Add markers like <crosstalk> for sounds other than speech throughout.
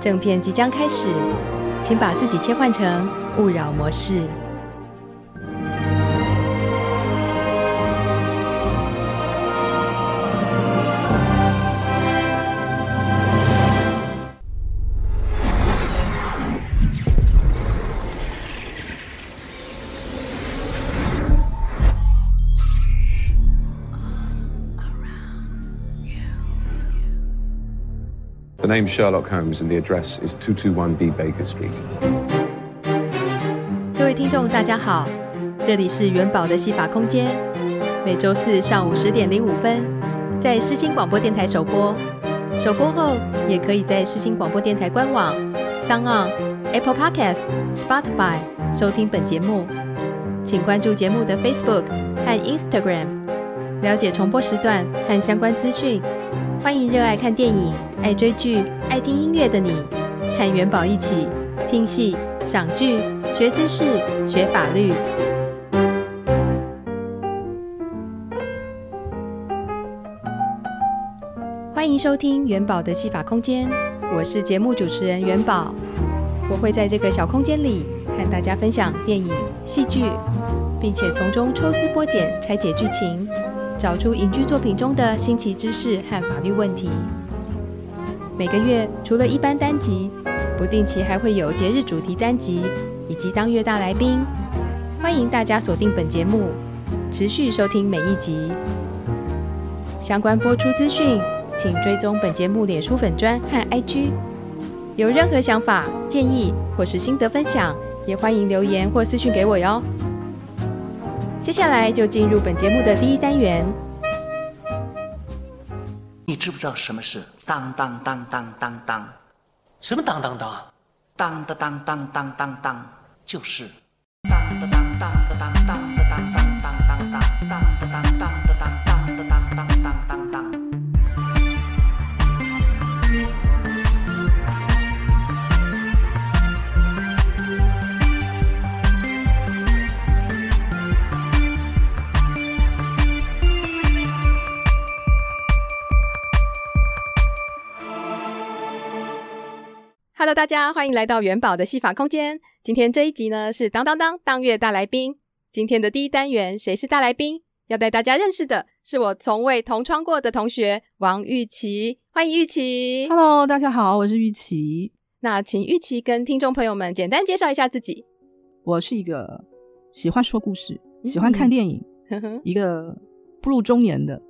正片即将开始，请把自己切换成勿扰模式。Name Sherlock Holmes and the address is 221B Baker Street. 各位听众，大家好，这里是元宝的戏法空间，每周四上午十点零五分在世新广播电台首播，首播后也可以在世新广播电台官网、SoundOn、Apple Podcast、Spotify 收听本节目。请关注节目的 Facebook 和 Instagram，了解重播时段和相关资讯。欢迎热爱看电影、爱追剧、爱听音乐的你，和元宝一起听戏、赏剧、学知识、学法律。欢迎收听元宝的戏法空间，我是节目主持人元宝。我会在这个小空间里和大家分享电影、戏剧，并且从中抽丝剥茧，拆解剧情。找出影剧作品中的新奇知识和法律问题。每个月除了一般单集，不定期还会有节日主题单集以及当月大来宾。欢迎大家锁定本节目，持续收听每一集。相关播出资讯，请追踪本节目脸书粉专和 IG。有任何想法、建议或是心得分享，也欢迎留言或私讯给我哟。接下来就进入本节目的第一单元。你知不知道什么是当当当当当当？什么当当当？当当当当当当当，就是 Hello，大家欢迎来到元宝的戏法空间。今天这一集呢是当当当当月大来宾。今天的第一单元，谁是大来宾？要带大家认识的是我从未同窗过的同学王玉琪。欢迎玉琪。Hello，大家好，我是玉琪。那请玉琪跟听众朋友们简单介绍一下自己。我是一个喜欢说故事、喜欢看电影，嗯、一个步入中年的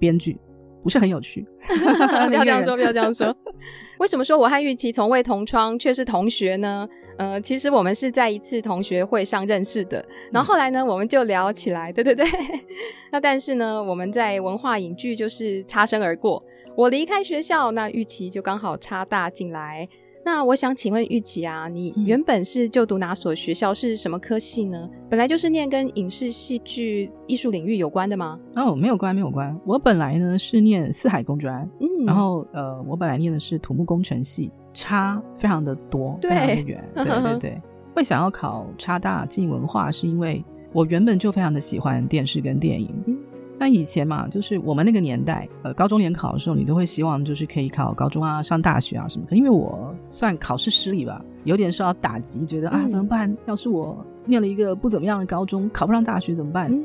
编剧。不是很有趣，<laughs> 不要这样说，不要这样说。<laughs> 为什么说我和玉琪从未同窗却是同学呢？呃，其实我们是在一次同学会上认识的，然后后来呢，我们就聊起来，对对对。<laughs> 那但是呢，我们在文化影剧就是擦身而过。我离开学校，那玉琪就刚好插大进来。那我想请问玉琪啊，你原本是就读哪所学校？是什么科系呢？本来就是念跟影视、戏剧、艺术领域有关的吗？哦，没有关，没有关。我本来呢是念四海工专，嗯，然后呃，我本来念的是土木工程系，差非常的多，对，非常的远，对对对。<laughs> 会想要考差大进文化，是因为我原本就非常的喜欢电视跟电影。嗯那以前嘛，就是我们那个年代，呃，高中联考的时候，你都会希望就是可以考高中啊，上大学啊什么。可因为我算考试失利吧，有点受到打击，觉得啊怎么办？要是我念了一个不怎么样的高中，考不上大学怎么办？嗯、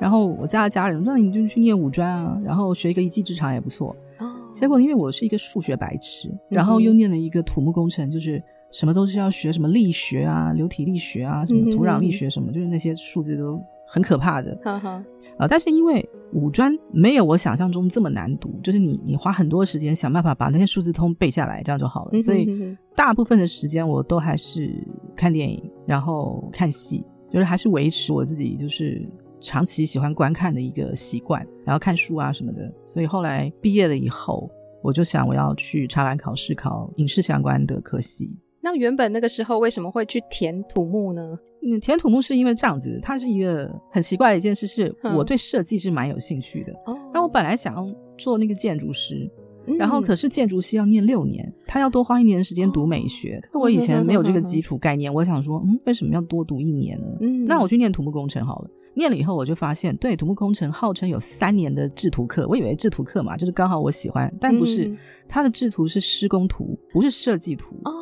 然后我家的家人，那你就去念五专啊，然后学一个一技之长也不错。哦。结果因为我是一个数学白痴，然后又念了一个土木工程，就是什么都是要学什么力学啊、流体力学啊、什么土壤力学什么，就是那些数字都。很可怕的，啊、uh. 呃，但是因为五专没有我想象中这么难读，就是你你花很多时间想办法把那些数字通背下来，这样就好了。所以大部分的时间我都还是看电影，然后看戏，就是还是维持我自己就是长期喜欢观看的一个习惯，然后看书啊什么的。所以后来毕业了以后，我就想我要去查完考试，考影视相关的科系。那原本那个时候为什么会去填土木呢？嗯，填土木是因为这样子，它是一个很奇怪的一件事，是我对设计是蛮有兴趣的。然后我本来想要做那个建筑师，嗯、然后可是建筑系要念六年，他要多花一年的时间读美学。哦、我以前没有这个基础概念，嗯、我想说，嗯，为什么要多读一年呢？嗯，那我去念土木工程好了。念了以后，我就发现，对，土木工程号称有三年的制图课，我以为制图课嘛，就是刚好我喜欢，但不是，它、嗯、的制图是施工图，不是设计图。哦，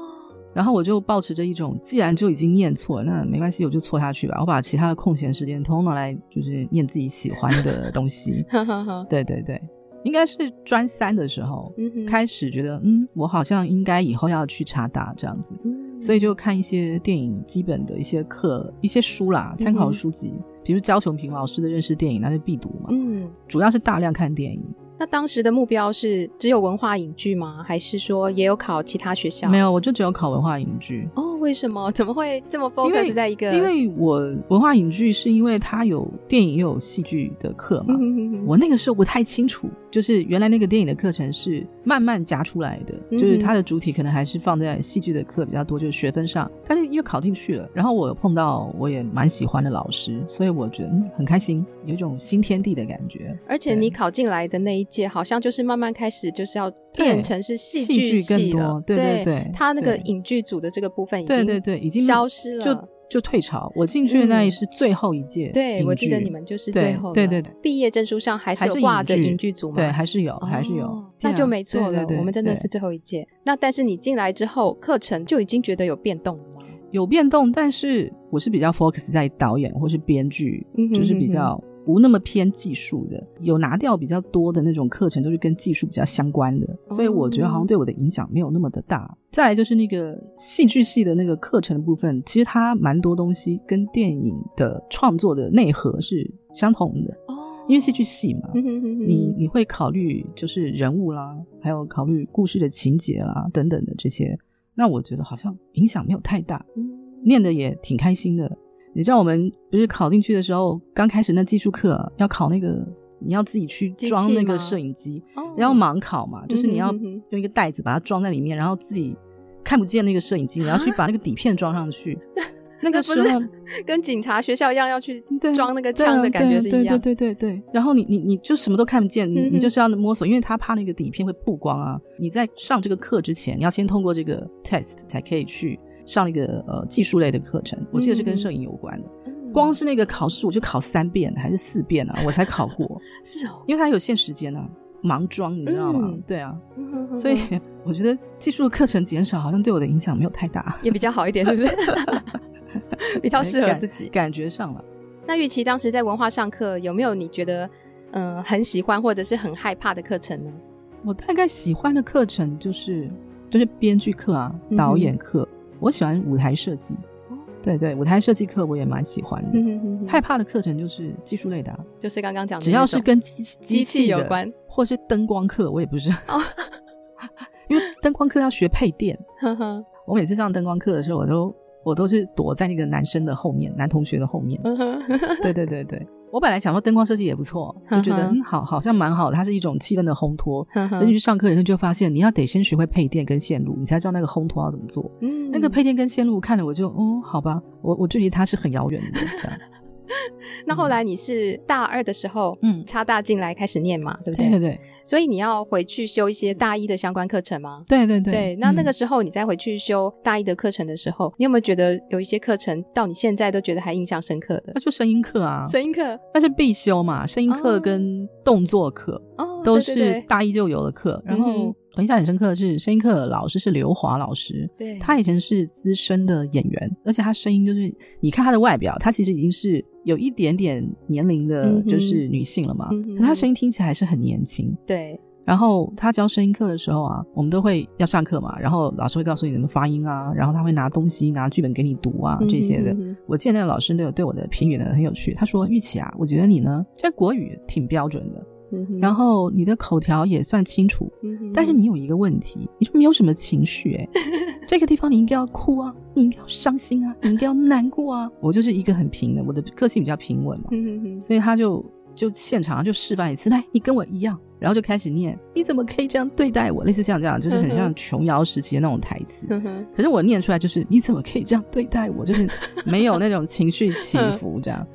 然后我就保持着一种，既然就已经念错，那没关系，我就错下去吧，我把其他的空闲时间通通拿来，就是念自己喜欢的东西。<laughs> 对对对，应该是专三的时候、嗯、开始觉得，嗯，我好像应该以后要去查大这样子，嗯、所以就看一些电影基本的一些课、一些书啦，参考书籍。嗯比如焦雄平老师的认识电影，那是必读嘛。嗯，主要是大量看电影。那当时的目标是只有文化影剧吗？还是说也有考其他学校？没有，我就只有考文化影剧。哦，为什么？怎么会这么 focus 在一个？因为我文化影剧是因为它有电影又有戏剧的课嘛。我那个时候不太清楚。就是原来那个电影的课程是慢慢夹出来的，就是它的主体可能还是放在戏剧的课比较多，就是学分上。但是因为考进去了，然后我碰到我也蛮喜欢的老师，所以我觉得很开心，有一种新天地的感觉。而且你考进来的那一届，好像就是慢慢开始就是要变成是戏剧系了，对对对，他那个影剧组的这个部分已经对对对已经消失了。就就退潮，我进去的那一是最后一届、嗯。对，我记得你们就是最后的。对对对，毕业证书上还是挂着影剧组吗？对，还是有，还是有，哦、那就没错了。对对对，我们真的是最后一届。那但是你进来之后，课程就已经觉得有变动了吗？有变动，但是我是比较 focus 在导演或是编剧，就是比较。不那么偏技术的，有拿掉比较多的那种课程，都是跟技术比较相关的，所以我觉得好像对我的影响没有那么的大。嗯、再来就是那个戏剧系的那个课程的部分，其实它蛮多东西跟电影的创作的内核是相同的哦，因为戏剧系嘛，你你会考虑就是人物啦，还有考虑故事的情节啦等等的这些，那我觉得好像影响没有太大，嗯、念的也挺开心的。你知道我们不是考进去的时候，刚开始那技术课要考那个，你要自己去装那个摄影机，然后盲考嘛，就是你要用一个袋子把它装在里面，然后自己看不见那个摄影机，你要去把那个底片装上去。<laughs> 那个时候 <laughs> 跟警察学校一样，要去装那个枪的感觉是一样。对对对对对。然后你你你就什么都看不见，你你就是要摸索，因为他怕那个底片会曝光啊。你在上这个课之前，你要先通过这个 test 才可以去。上一个呃技术类的课程，我记得是跟摄影有关的。嗯、光是那个考试，我就考三遍还是四遍啊，<laughs> 我才考过。是哦，因为它有限时间啊，盲装，你知道吗？嗯、对啊，所以我觉得技术的课程减少，好像对我的影响没有太大，也比较好一点，是不是？<laughs> 比较适合自己感，感觉上了。那玉琪当时在文化上课，有没有你觉得嗯、呃、很喜欢或者是很害怕的课程呢？我大概喜欢的课程就是就是编剧课啊，导演课。嗯我喜欢舞台设计，哦、对对，舞台设计课我也蛮喜欢的。害怕的课程就是技术类的、啊，就是刚刚讲的，只要是跟机机器有关，或是灯光课，我也不是。哦、<laughs> 因为灯光课要学配电。呵呵，我每次上灯光课的时候，我都我都是躲在那个男生的后面，男同学的后面。对对对对。我本来想说灯光设计也不错，就觉得嗯好，好像蛮好的。它是一种气氛的烘托。等你去上课以后就发现，你要得先学会配电跟线路，你才知道那个烘托要怎么做。嗯，那个配电跟线路看了我就，哦，好吧，我我距离它是很遥远的这样。那后来你是大二的时候，嗯，插大进来开始念嘛，对不对？对对对。所以你要回去修一些大一的相关课程吗？对对对。对，那那个时候你再回去修大一的课程的时候，你有没有觉得有一些课程到你现在都觉得还印象深刻的？那就声音课啊，声音课那是必修嘛，声音课跟动作课哦，都是大一就有的课，然后。我印象很深刻的是，声音课老师是刘华老师。对，他以前是资深的演员，而且他声音就是，你看他的外表，他其实已经是有一点点年龄的，就是女性了嘛。嗯、可她声音听起来还是很年轻。对。然后她教声音课的时候啊，我们都会要上课嘛，然后老师会告诉你怎么发音啊，然后他会拿东西、拿剧本给你读啊这些的。嗯、我记得那个老师都有对我的评语呢很有趣，他说：“玉琪啊，我觉得你呢，这国语挺标准的。”然后你的口条也算清楚，嗯、但是你有一个问题，你就没有什么情绪哎，<laughs> 这个地方你应该要哭啊，你应该要伤心啊，你应该要难过啊。我就是一个很平的，我的个性比较平稳嘛，嗯、所以他就就现场就示范一次，来，你跟我一样，然后就开始念，你怎么可以这样对待我？类似像这样，就是很像琼瑶时期的那种台词。可是我念出来就是，你怎么可以这样对待我？就是没有那种情绪起伏，这样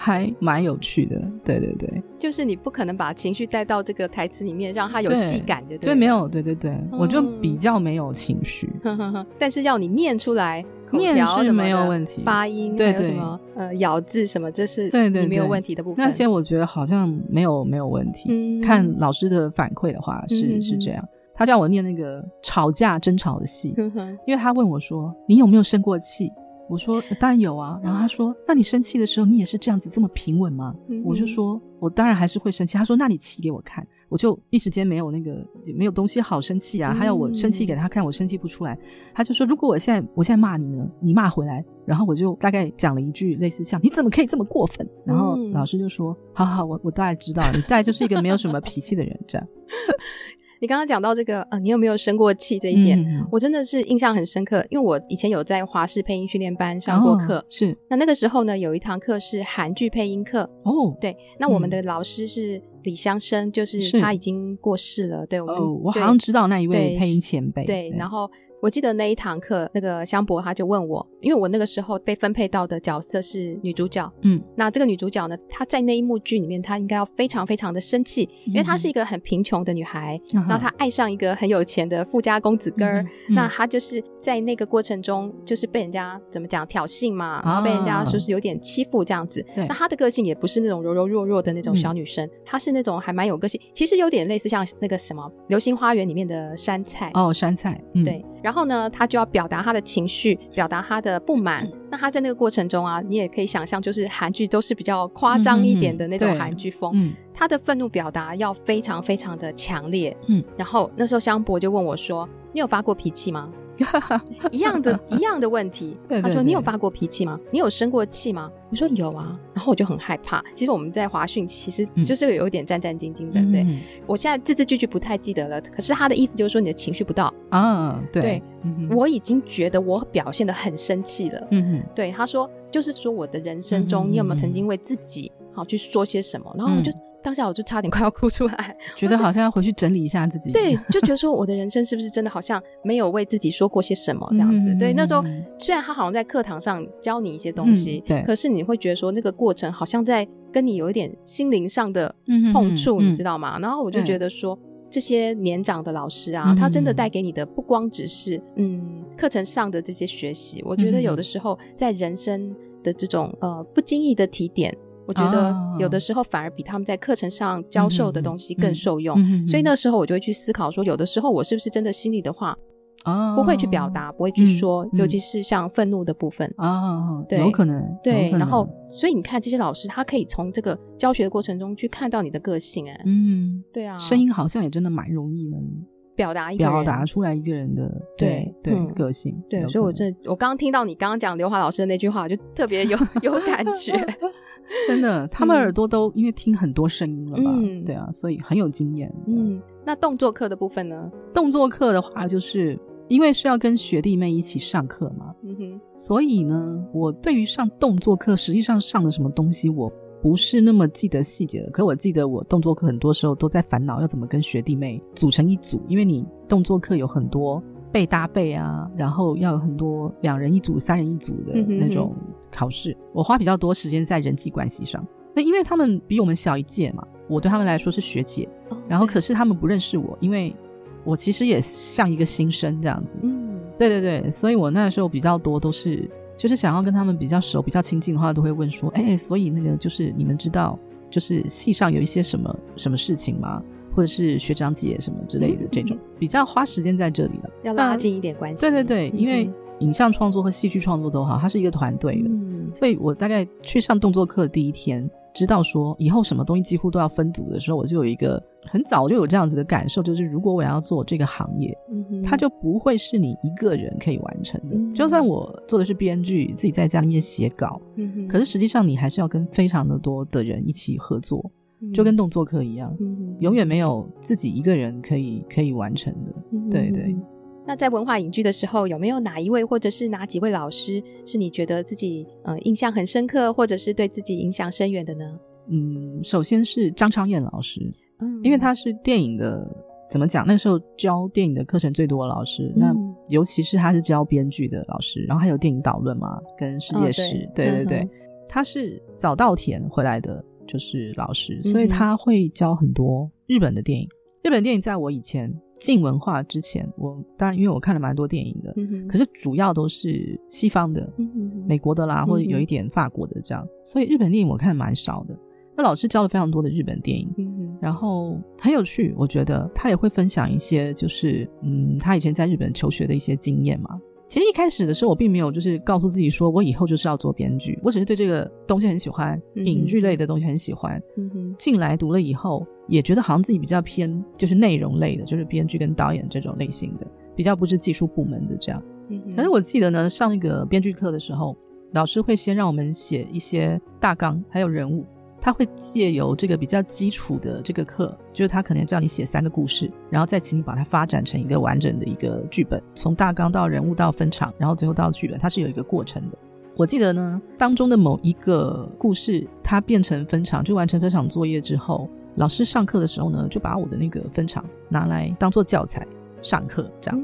还蛮有趣的。对对对，就是你不可能把情绪带到这个台词里面，让它有戏感的。所以没有，对对对，我就比较没有情绪，<laughs> 但是要你念出来。念是没有问题，发音对什么呃咬字什么，这是对对没有问题的部分。那些我觉得好像没有没有问题。嗯、看老师的反馈的话是、嗯、是这样，他叫我念那个吵架争吵的戏，嗯、<laughs> 因为他问我说，你有没有生过气？我说当然有啊。然后他说，那你生气的时候你也是这样子这么平稳吗？嗯、我就说我当然还是会生气。他说那你气给我看。我就一时间没有那个没有东西好生气啊，还有我生气给他看，我生气不出来。他就说：“如果我现在我现在骂你呢，你骂回来。”然后我就大概讲了一句类似像“你怎么可以这么过分？”然后老师就说：“好好，我我大概知道，你大概就是一个没有什么脾气的人。”这样。<laughs> 你刚刚讲到这个，呃，你有没有生过气这一点，嗯、我真的是印象很深刻，因为我以前有在华视配音训练班上过课，哦、是。那那个时候呢，有一堂课是韩剧配音课，哦，对，那我们的老师是李湘生，就是他已经过世了，对，我们，哦，我好像知道那一位配音前辈，对，对，然后。我记得那一堂课，那个香博他就问我，因为我那个时候被分配到的角色是女主角，嗯，那这个女主角呢，她在那一幕剧里面，她应该要非常非常的生气，因为她是一个很贫穷的女孩，嗯、然后她爱上一个很有钱的富家公子哥儿，那她就是在那个过程中，就是被人家怎么讲挑衅嘛，然后被人家说是有点欺负这样子。那她的个性也不是那种柔柔弱弱的那种小女生，嗯、她是那种还蛮有个性，其实有点类似像那个什么《流星花园》里面的杉菜哦，杉菜，嗯、对。然后呢，他就要表达他的情绪，表达他的不满。那他在那个过程中啊，你也可以想象，就是韩剧都是比较夸张一点的那种韩剧风。嗯，他的愤怒表达要非常非常的强烈。嗯，然后那时候香博就问我说：“你有发过脾气吗？” <laughs> 一样的，<laughs> 一样的问题。对对对，他说：“你有发过脾气吗？你有生过气吗？”我说：“有啊。”然后我就很害怕。其实我们在华讯，其实就是有一点战战兢兢的。嗯、对，我现在字字句句不太记得了。可是他的意思就是说，你的情绪不到啊。对，对嗯、我已经觉得我表现的很生气了。嗯嗯对，他说，就是说我的人生中，你有没有曾经为自己好去说些什么？然后我就。嗯当下我就差点快要哭出来，觉得好像要回去整理一下自己。对，<laughs> 就觉得说我的人生是不是真的好像没有为自己说过些什么这样子？嗯、对，那时候虽然他好像在课堂上教你一些东西，嗯、对，可是你会觉得说那个过程好像在跟你有一点心灵上的碰触，嗯、你知道吗？然后我就觉得说这些年长的老师啊，他真的带给你的不光只是嗯课程上的这些学习，我觉得有的时候在人生的这种呃不经意的提点。我觉得有的时候反而比他们在课程上教授的东西更受用，所以那时候我就会去思考说，有的时候我是不是真的心里的话，不会去表达，不会去说，尤其是像愤怒的部分啊，对，有可能，对，然后所以你看这些老师，他可以从这个教学的过程中去看到你的个性，哎，嗯，对啊，声音好像也真的蛮容易能表达一个表达出来一个人的对对个性，对，所以我这我刚刚听到你刚刚讲刘华老师的那句话，就特别有 <laughs> 有感觉。<laughs> <laughs> 真的，他们耳朵都因为听很多声音了吧？嗯、对啊，所以很有经验。嗯，那动作课的部分呢？动作课的话，就是因为是要跟学弟妹一起上课嘛。嗯哼。所以呢，我对于上动作课，实际上上的什么东西，我不是那么记得细节的。可我记得我动作课很多时候都在烦恼要怎么跟学弟妹组成一组，因为你动作课有很多。背搭背啊，然后要有很多两人一组、三人一组的那种考试。我花比较多时间在人际关系上。那因为他们比我们小一届嘛，我对他们来说是学姐。哦、然后可是他们不认识我，因为我其实也像一个新生这样子。嗯，对对对，所以我那时候比较多都是就是想要跟他们比较熟、比较亲近的话，都会问说：“哎，所以那个就是你们知道，就是系上有一些什么什么事情吗？”或者是学长姐什么之类的这种，比较花时间在这里了，要拉近一点关系。对对对，因为影像创作和戏剧创作都好，它是一个团队的，嗯，所以我大概去上动作课的第一天，知道说以后什么东西几乎都要分组的时候，我就有一个很早就有这样子的感受，就是如果我要做这个行业，嗯，它就不会是你一个人可以完成的。嗯，就算我做的是编剧，自己在家里面写稿，嗯，可是实际上你还是要跟非常的多的人一起合作。就跟动作课一样，嗯、永远没有自己一个人可以可以完成的。嗯、对对。那在文化影剧的时候，有没有哪一位或者是哪几位老师是你觉得自己呃印象很深刻，或者是对自己影响深远的呢？嗯，首先是张昌燕老师。嗯，因为他是电影的，怎么讲？那时候教电影的课程最多的老师，嗯、那尤其是他是教编剧的老师，然后还有电影导论嘛，跟世界史，哦、对，对对对，嗯、他是早稻田回来的，就是老师，所以他会教很多日本的电影。日本电影在我以前进文化之前，我当然因为我看了蛮多电影的，嗯、可是主要都是西方的，嗯、哼美国的啦，或者有一点法国的这样，嗯、所以日本电影我看蛮少的。那老师教了非常多的日本电影，嗯、然后很有趣，我觉得他也会分享一些，就是嗯，他以前在日本求学的一些经验嘛。其实一开始的时候，我并没有就是告诉自己说我以后就是要做编剧，我只是对这个东西很喜欢，嗯、影剧类的东西很喜欢。嗯哼，进来读了以后，也觉得好像自己比较偏就是内容类的，就是编剧跟导演这种类型的，比较不是技术部门的这样。嗯哼，可是我记得呢，上那个编剧课的时候，老师会先让我们写一些大纲，还有人物。他会借由这个比较基础的这个课，就是他可能叫你写三个故事，然后再请你把它发展成一个完整的一个剧本，从大纲到人物到分场，然后最后到剧本，它是有一个过程的。我记得呢，当中的某一个故事，它变成分场，就完成分场作业之后，老师上课的时候呢，就把我的那个分场拿来当做教材上课，这样。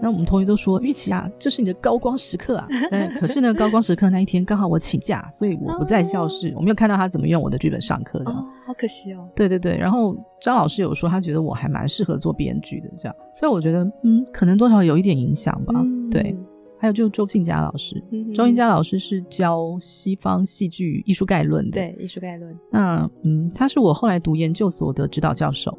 那我们同学都说：“玉琪啊，这是你的高光时刻啊！”但可是呢，高光时刻那一天刚好我请假，所以我不在教室，我没有看到他怎么用我的剧本上课的。哦，好可惜哦。对对对，然后张老师有说，他觉得我还蛮适合做编剧的，这样，所以我觉得，嗯，可能多少有一点影响吧。嗯、对，还有就是周庆佳老师，嗯、周庆佳老师是教西方戏剧艺术概论的，对，艺术概论。那嗯，他是我后来读研究所的指导教授。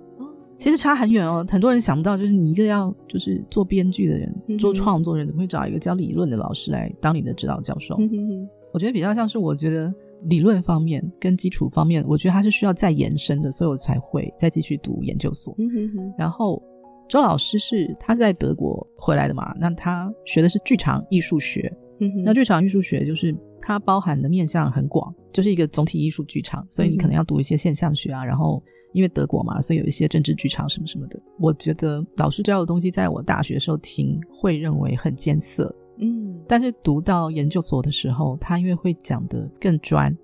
其实差很远哦，很多人想不到，就是你一个要就是做编剧的人，嗯、做创作人，怎么会找一个教理论的老师来当你的指导教授？嗯、哼我觉得比较像是，我觉得理论方面跟基础方面，我觉得它是需要再延伸的，所以我才会再继续读研究所。嗯、哼然后周老师是他是在德国回来的嘛，那他学的是剧场艺术学。嗯、那剧场艺术学就是它包含的面向很广，就是一个总体艺术剧场，所以你可能要读一些现象学啊，然后。因为德国嘛，所以有一些政治剧场什么什么的。我觉得老师教的东西，在我大学的时候听，会认为很艰涩，嗯。但是读到研究所的时候，他因为会讲的更专，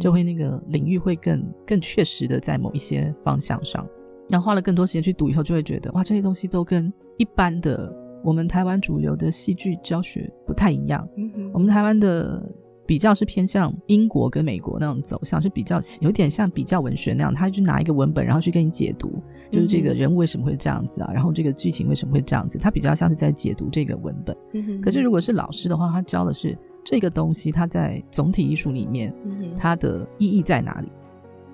就会那个领域会更更确实的在某一些方向上。然后花了更多时间去读以后，就会觉得哇，这些东西都跟一般的我们台湾主流的戏剧教学不太一样。嗯哼，我们台湾的。比较是偏向英国跟美国那种走向，是比较有点像比较文学那样，他就拿一个文本，然后去跟你解读，就是这个人物为什么会这样子啊，然后这个剧情为什么会这样子，他比较像是在解读这个文本。嗯。可是如果是老师的话，他教的是这个东西，它在总体艺术里面，它的意义在哪里？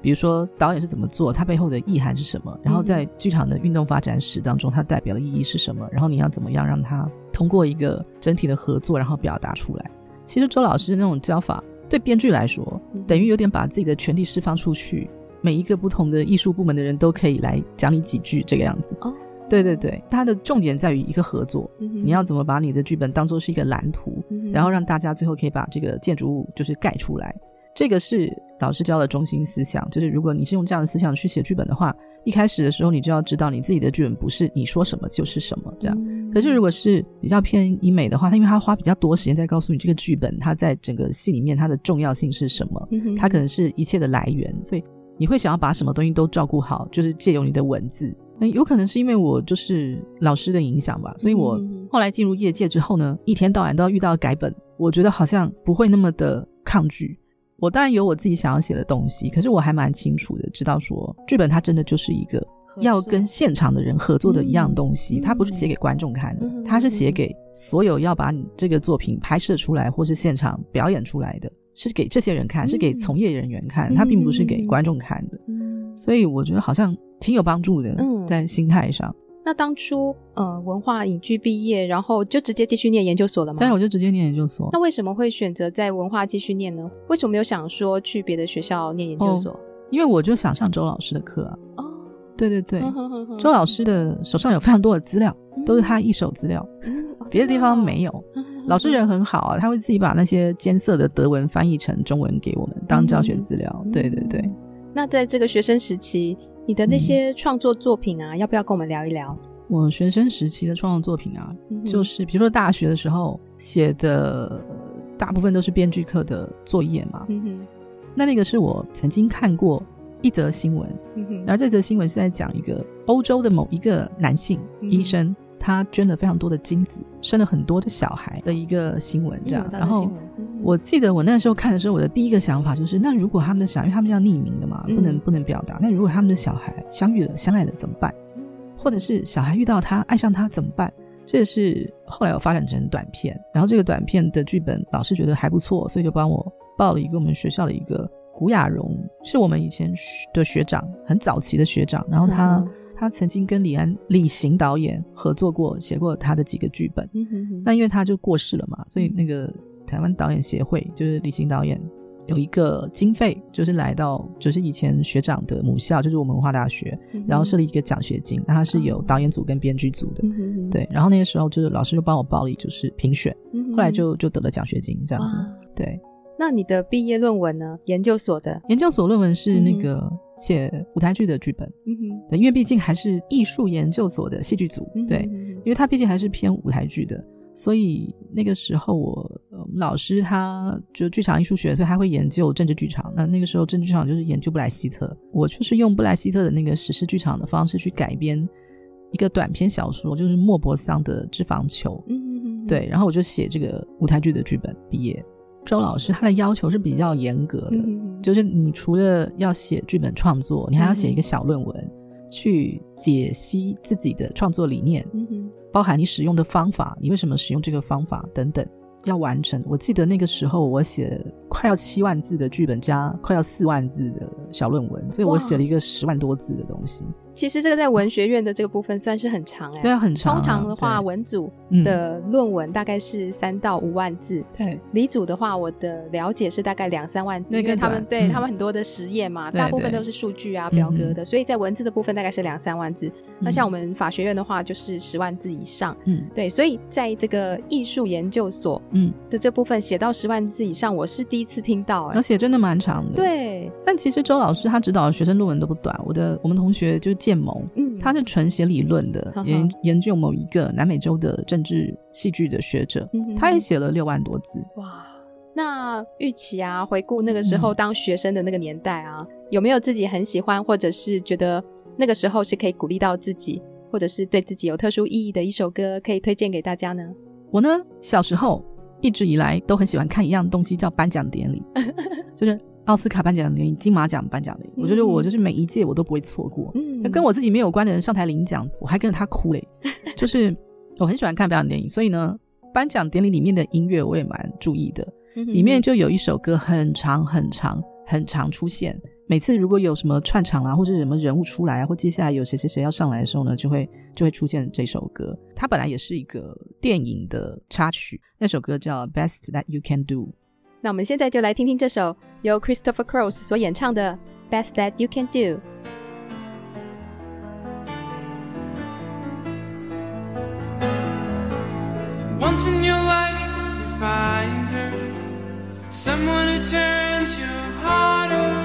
比如说导演是怎么做，它背后的意涵是什么？然后在剧场的运动发展史当中，它代表的意义是什么？然后你要怎么样让它通过一个整体的合作，然后表达出来？其实周老师的那种教法，对编剧来说，等于有点把自己的权利释放出去，每一个不同的艺术部门的人都可以来讲你几句这个样子。哦，对对对，它的重点在于一个合作，嗯、你要怎么把你的剧本当做是一个蓝图，嗯、然后让大家最后可以把这个建筑物就是盖出来。这个是老师教的中心思想，就是如果你是用这样的思想去写剧本的话，一开始的时候你就要知道你自己的剧本不是你说什么就是什么这样。嗯、可是如果是比较偏医美的话，他因为他花比较多时间在告诉你这个剧本它在整个戏里面它的重要性是什么，它可能是一切的来源，所以你会想要把什么东西都照顾好，就是借由你的文字。那有可能是因为我就是老师的影响吧，所以我后来进入业界之后呢，一天到晚都要遇到改本，我觉得好像不会那么的抗拒。我当然有我自己想要写的东西，可是我还蛮清楚的，知道说剧本它真的就是一个要跟现场的人合作的一样东西，它不是写给观众看的，它是写给所有要把你这个作品拍摄出来或是现场表演出来的，是给这些人看，是给从业人员看，它并不是给观众看的。所以我觉得好像挺有帮助的，在心态上。那当初呃文化影剧毕业，然后就直接继续念研究所了吗？对，我就直接念研究所。那为什么会选择在文化继续念呢？为什么没有想说去别的学校念研究所？哦，因为我就想上周老师的课啊。哦，对对对，周老师的手上有非常多的资料，都是他一手资料，别的地方没有。老师人很好啊，他会自己把那些艰涩的德文翻译成中文给我们当教学资料。对对对。那在这个学生时期，你的那些创作作品啊，嗯、要不要跟我们聊一聊？我学生时期的创作作品啊，嗯、就是比如说大学的时候写的，大部分都是编剧课的作业嘛。嗯哼，那那个是我曾经看过一则新闻，然后这则新闻是在讲一个欧洲的某一个男性医生，他捐了非常多的精子，生了很多的小孩的一个新闻，这样。然后我记得我那时候看的时候，我的第一个想法就是，那如果他们的小孩，因为他们要匿名的嘛，不能不能表达，那如果他们的小孩相遇了、相爱了怎么办？或者是小孩遇到他爱上他怎么办？这也是后来我发展成短片，然后这个短片的剧本老师觉得还不错，所以就帮我报了一个我们学校的一个。古雅蓉是我们以前的学长，很早期的学长。然后他、嗯、他曾经跟李安、李行导演合作过，写过他的几个剧本。嗯哼哼。那因为他就过世了嘛，所以那个台湾导演协会就是李行导演有一个经费，就是来到就是以前学长的母校，就是我们文化大学，嗯、然后设立一个奖学金。那他是有导演组跟编剧组的。嗯哼哼。对，然后那个时候就是老师就帮我报了，就是评选，嗯、后来就就得了奖学金这样子。对。那你的毕业论文呢？研究所的研究所论文是那个写舞台剧的剧本，嗯哼，对，因为毕竟还是艺术研究所的戏剧组，对，因为它毕竟还是偏舞台剧的，所以那个时候我，我老师他就剧场艺术学，所以他会研究政治剧场。那那个时候政治剧场就是研究布莱希特，我就是用布莱希特的那个史诗剧场的方式去改编一个短篇小说，就是莫泊桑的《脂肪球》，嗯哼哼，对，然后我就写这个舞台剧的剧本毕业。周老师他的要求是比较严格的，嗯、就是你除了要写剧本创作，你还要写一个小论文，嗯、去解析自己的创作理念，嗯、包含你使用的方法，你为什么使用这个方法等等，要完成。我记得那个时候我写快要七万字的剧本加快要四万字的小论文，所以我写了一个十万多字的东西。其实这个在文学院的这个部分算是很长哎、欸，对啊，很长、啊。通常的话，文组的论文大概是三到五万字，对。理组的话，我的了解是大概两三万字，因为他们对、嗯、他们很多的实验嘛，大部分都是数据啊、表格的，嗯、所以在文字的部分大概是两三万字。嗯、那像我们法学院的话，就是十万字以上，嗯，对。所以在这个艺术研究所，嗯的这部分写到十万字以上，我是第一次听到、欸，而且真的蛮长的。对。但其实周老师他指导的学生论文都不短，我的我们同学就是。建谋，嗯，他是纯写理论的，研研究某一个南美洲的政治戏剧的学者，嗯、他也写了六万多字。哇，那玉琪啊，回顾那个时候当学生的那个年代啊，嗯、有没有自己很喜欢，或者是觉得那个时候是可以鼓励到自己，或者是对自己有特殊意义的一首歌，可以推荐给大家呢？我呢，小时候一直以来都很喜欢看一样东西，叫颁奖典礼，<laughs> 就是。奥斯卡颁奖典礼、金马奖颁奖典礼，我觉得我就是每一届我都不会错过。嗯，跟我自己没有关的人上台领奖，我还跟着他哭嘞。<laughs> 就是我很喜欢看颁奖电影，所以呢，颁奖典礼里面的音乐我也蛮注意的。里面就有一首歌很长很长很长出现，每次如果有什么串场啊，或者什么人物出来啊，或接下来有谁谁谁要上来的时候呢，就会就会出现这首歌。它本来也是一个电影的插曲，那首歌叫《Best That You Can Do》。那我们现在就来听听这首由 Christopher Cross 所演唱的《Best That You Can Do》。Once in your life, you find her, someone who turns your heart around,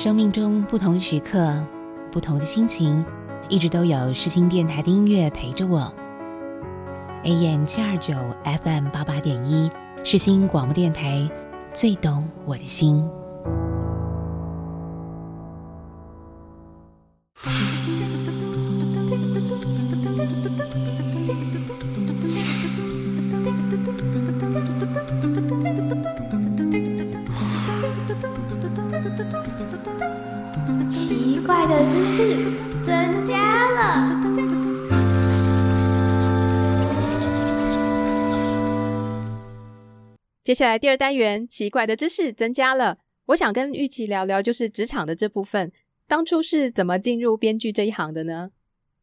生命中不同的时刻，不同的心情，一直都有世新电台的音乐陪着我。AM 七二九 FM 八八点一，世新广播电台，最懂我的心。接下来第二单元，奇怪的知识增加了。我想跟玉琪聊聊，就是职场的这部分。当初是怎么进入编剧这一行的呢？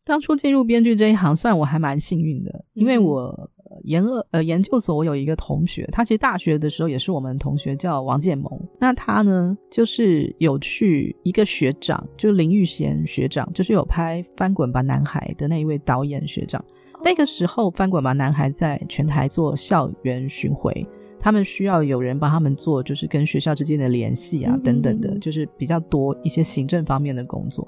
当初进入编剧这一行，算我还蛮幸运的，因为我研二呃研究所，我有一个同学，他其实大学的时候也是我们同学，叫王建萌。那他呢，就是有去一个学长，就是林玉贤学长，就是有拍《翻滚吧，男孩》的那一位导演学长。那个时候，《翻滚吧，男孩》在全台做校园巡回。他们需要有人帮他们做，就是跟学校之间的联系啊，嗯、等等的，就是比较多一些行政方面的工作。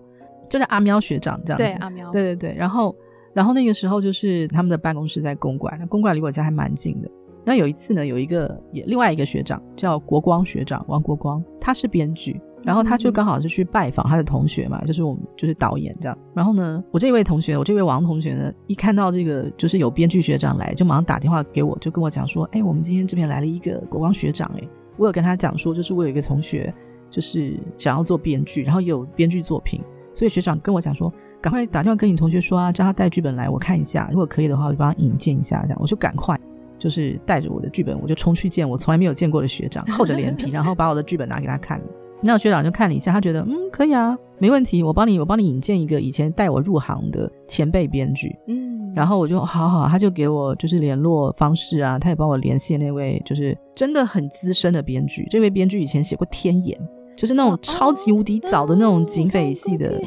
就是阿喵学长这样子，对阿喵，对对对。然后，然后那个时候就是他们的办公室在公馆，那公馆离我家还蛮近的。那有一次呢，有一个也另外一个学长叫国光学长，王国光，他是编剧。然后他就刚好是去拜访他的同学嘛，就是我们就是导演这样。然后呢，我这位同学，我这位王同学呢，一看到这个就是有编剧学长来，就马上打电话给我，就跟我讲说：“哎，我们今天这边来了一个国光学长。”哎，我有跟他讲说，就是我有一个同学，就是想要做编剧，然后有编剧作品，所以学长跟我讲说，赶快打电话跟你同学说啊，叫他带剧本来，我看一下，如果可以的话，我就帮他引荐一下。这样，我就赶快就是带着我的剧本，我就冲去见我从来没有见过的学长，厚着脸皮，<laughs> 然后把我的剧本拿给他看了。那学长就看了一下，他觉得嗯可以啊，没问题，我帮你，我帮你引荐一个以前带我入行的前辈编剧，嗯，然后我就好好，他就给我就是联络方式啊，他也帮我联系那位就是真的很资深的编剧，这位编剧以前写过《天眼》，就是那种超级无敌早的那种警匪系的，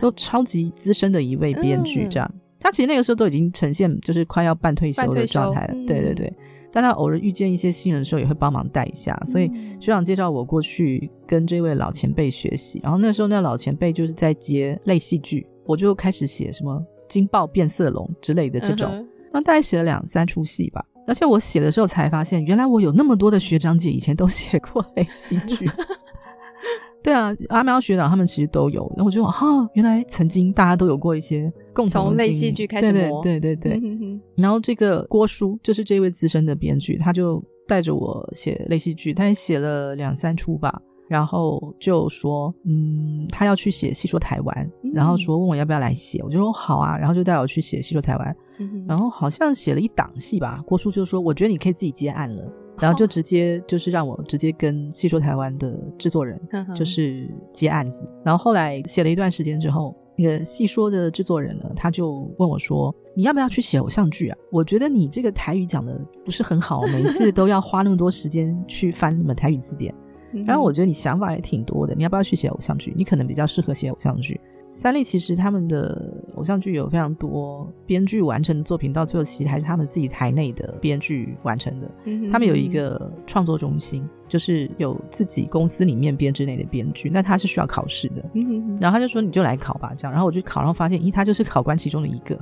都超级资深的一位编剧，这样，嗯、他其实那个时候都已经呈现就是快要半退休的状态了，嗯、对对对。但他偶尔遇见一些新人的时候，也会帮忙带一下。所以学长介绍我过去跟这位老前辈学习。然后那时候那老前辈就是在接类戏剧，我就开始写什么《惊爆变色龙》之类的这种。那、uh. 大概写了两三出戏吧。而且我写的时候才发现，原来我有那么多的学长姐以前都写过类戏剧。<laughs> 对啊，阿喵学长他们其实都有，然后我就哈，原来曾经大家都有过一些共同从类戏剧开始磨，对对对对。对对然后这个郭叔就是这位资深的编剧，他就带着我写类戏剧，他也写了两三出吧，然后就说，嗯，他要去写《戏说台湾》，然后说问我要不要来写，我就说好啊，然后就带我去写《戏说台湾》，然后好像写了一档戏吧，郭叔就说，我觉得你可以自己接案了。然后就直接就是让我直接跟戏说台湾的制作人就是接案子，然后后来写了一段时间之后，那个戏说的制作人呢，他就问我说：“你要不要去写偶像剧啊？我觉得你这个台语讲的不是很好，每一次都要花那么多时间去翻那么台语字典。然后我觉得你想法也挺多的，你要不要去写偶像剧？你可能比较适合写偶像剧。”三立其实他们的偶像剧有非常多编剧完成的作品，到最后其实还是他们自己台内的编剧完成的。他们有一个创作中心，就是有自己公司里面编制内的编剧，那他是需要考试的。然后他就说：“你就来考吧。”这样，然后我就考，然后发现，咦，他就是考官其中的一个。